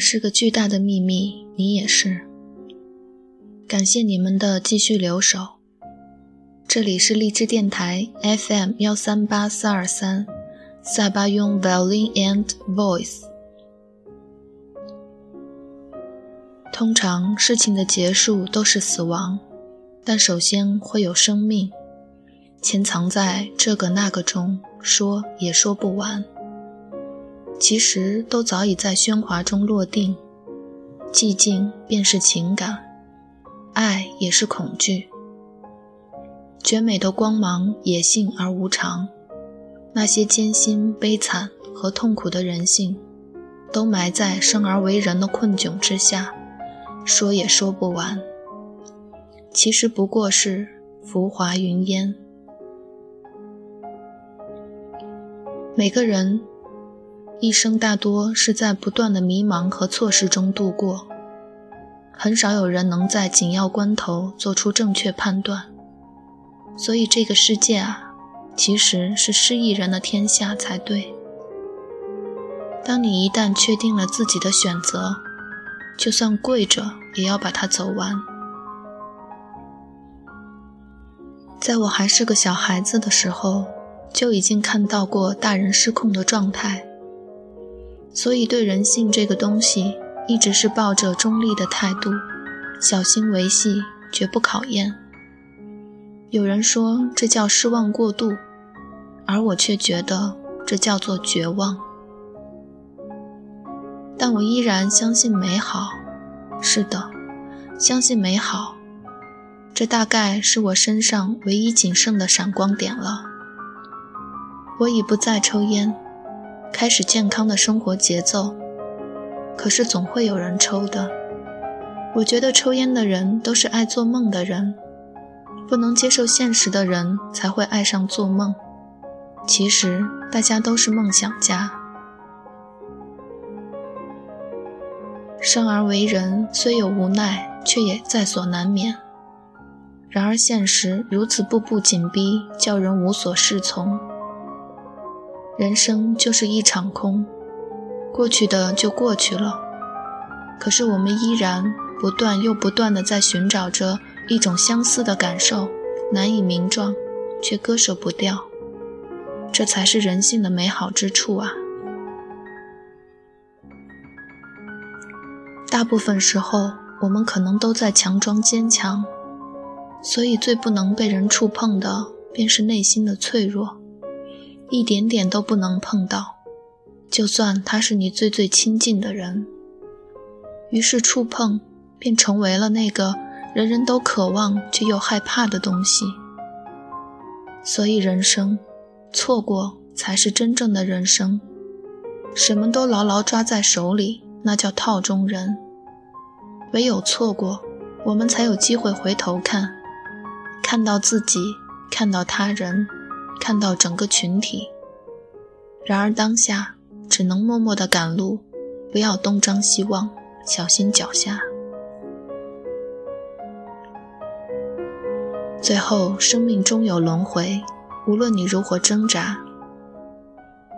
是个巨大的秘密，你也是。感谢你们的继续留守。这里是荔枝电台 FM 幺三八四二三，塞巴雍 Violin and Voice。通常事情的结束都是死亡，但首先会有生命，潜藏在这个那个中，说也说不完。其实都早已在喧哗中落定，寂静便是情感，爱也是恐惧。绝美的光芒，野性而无常，那些艰辛、悲惨和痛苦的人性，都埋在生而为人的困窘之下，说也说不完。其实不过是浮华云烟。每个人。一生大多是在不断的迷茫和错失中度过，很少有人能在紧要关头做出正确判断。所以这个世界啊，其实是失意人的天下才对。当你一旦确定了自己的选择，就算跪着也要把它走完。在我还是个小孩子的时候，就已经看到过大人失控的状态。所以，对人性这个东西，一直是抱着中立的态度，小心维系，绝不考验。有人说这叫失望过度，而我却觉得这叫做绝望。但我依然相信美好。是的，相信美好。这大概是我身上唯一仅剩的闪光点了。我已不再抽烟。开始健康的生活节奏，可是总会有人抽的。我觉得抽烟的人都是爱做梦的人，不能接受现实的人才会爱上做梦。其实大家都是梦想家。生而为人，虽有无奈，却也在所难免。然而现实如此步步紧逼，叫人无所适从。人生就是一场空，过去的就过去了。可是我们依然不断又不断的在寻找着一种相似的感受，难以名状，却割舍不掉。这才是人性的美好之处啊！大部分时候，我们可能都在强装坚强，所以最不能被人触碰的，便是内心的脆弱。一点点都不能碰到，就算他是你最最亲近的人。于是触碰便成为了那个人人都渴望却又害怕的东西。所以人生，错过才是真正的人生。什么都牢牢抓在手里，那叫套中人。唯有错过，我们才有机会回头看，看到自己，看到他人。看到整个群体，然而当下只能默默地赶路，不要东张西望，小心脚下。最后，生命终有轮回，无论你如何挣扎。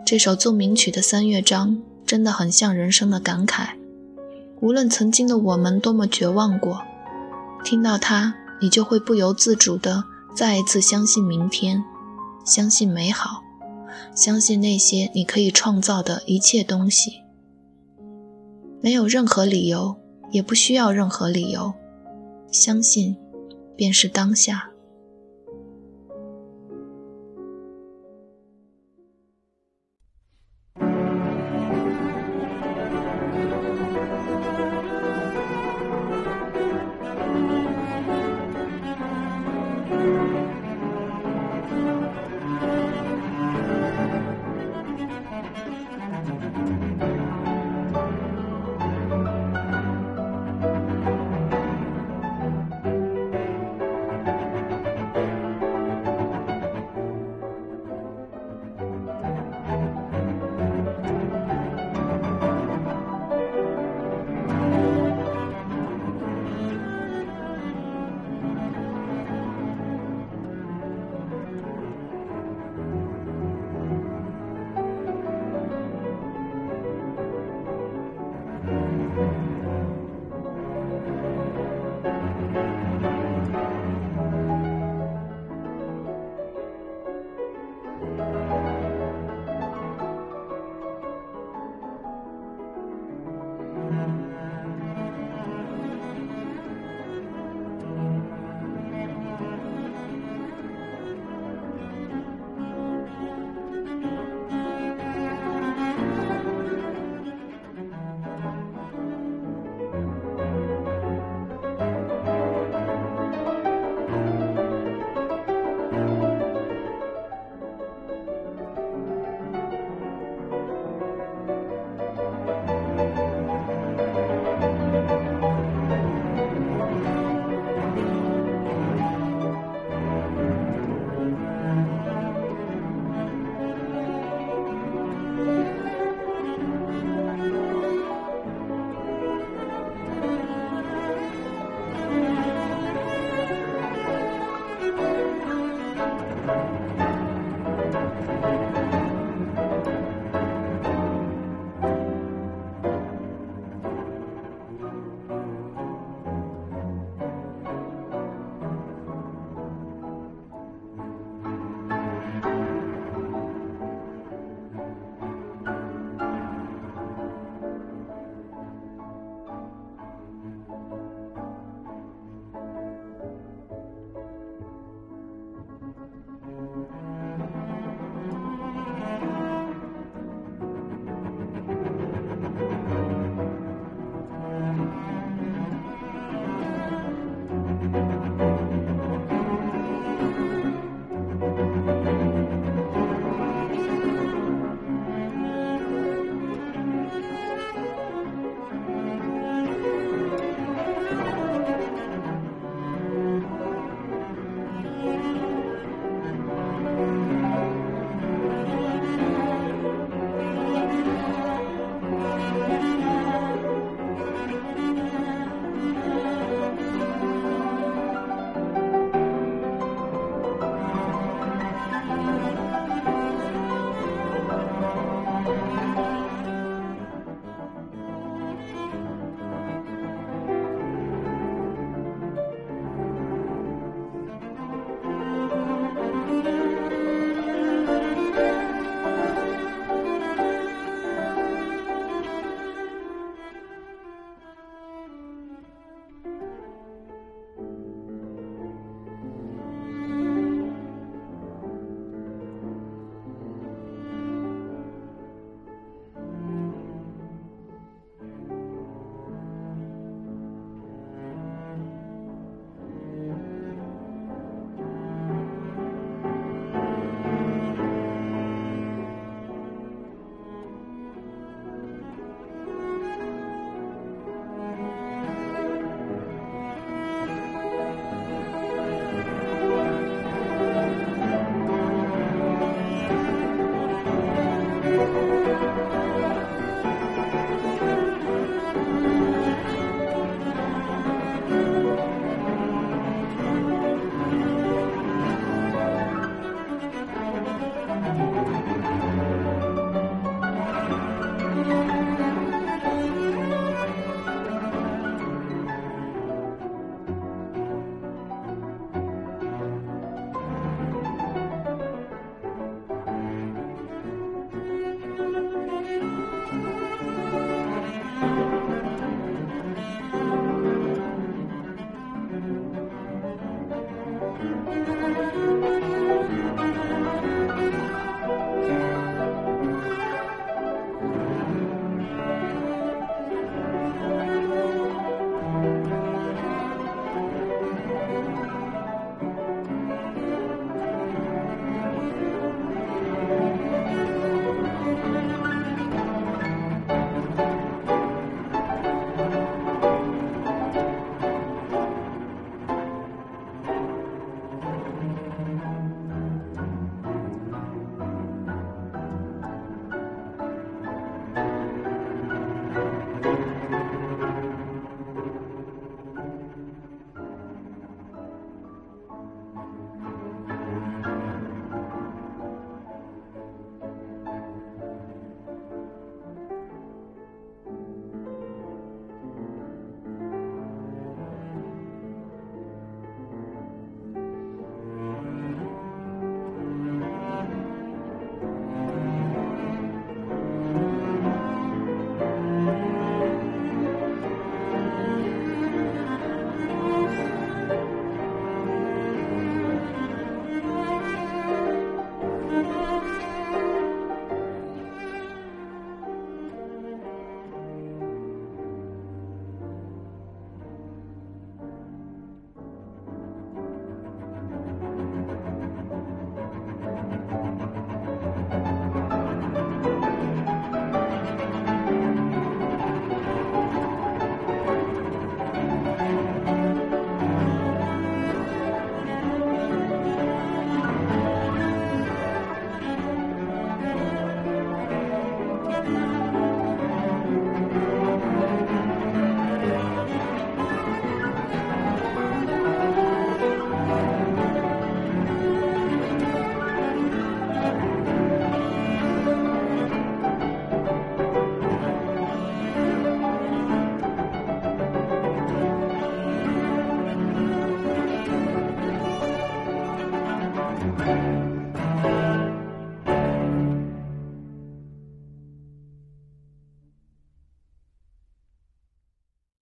这首奏鸣曲的三乐章真的很像人生的感慨。无论曾经的我们多么绝望过，听到它，你就会不由自主地再一次相信明天。相信美好，相信那些你可以创造的一切东西。没有任何理由，也不需要任何理由，相信，便是当下。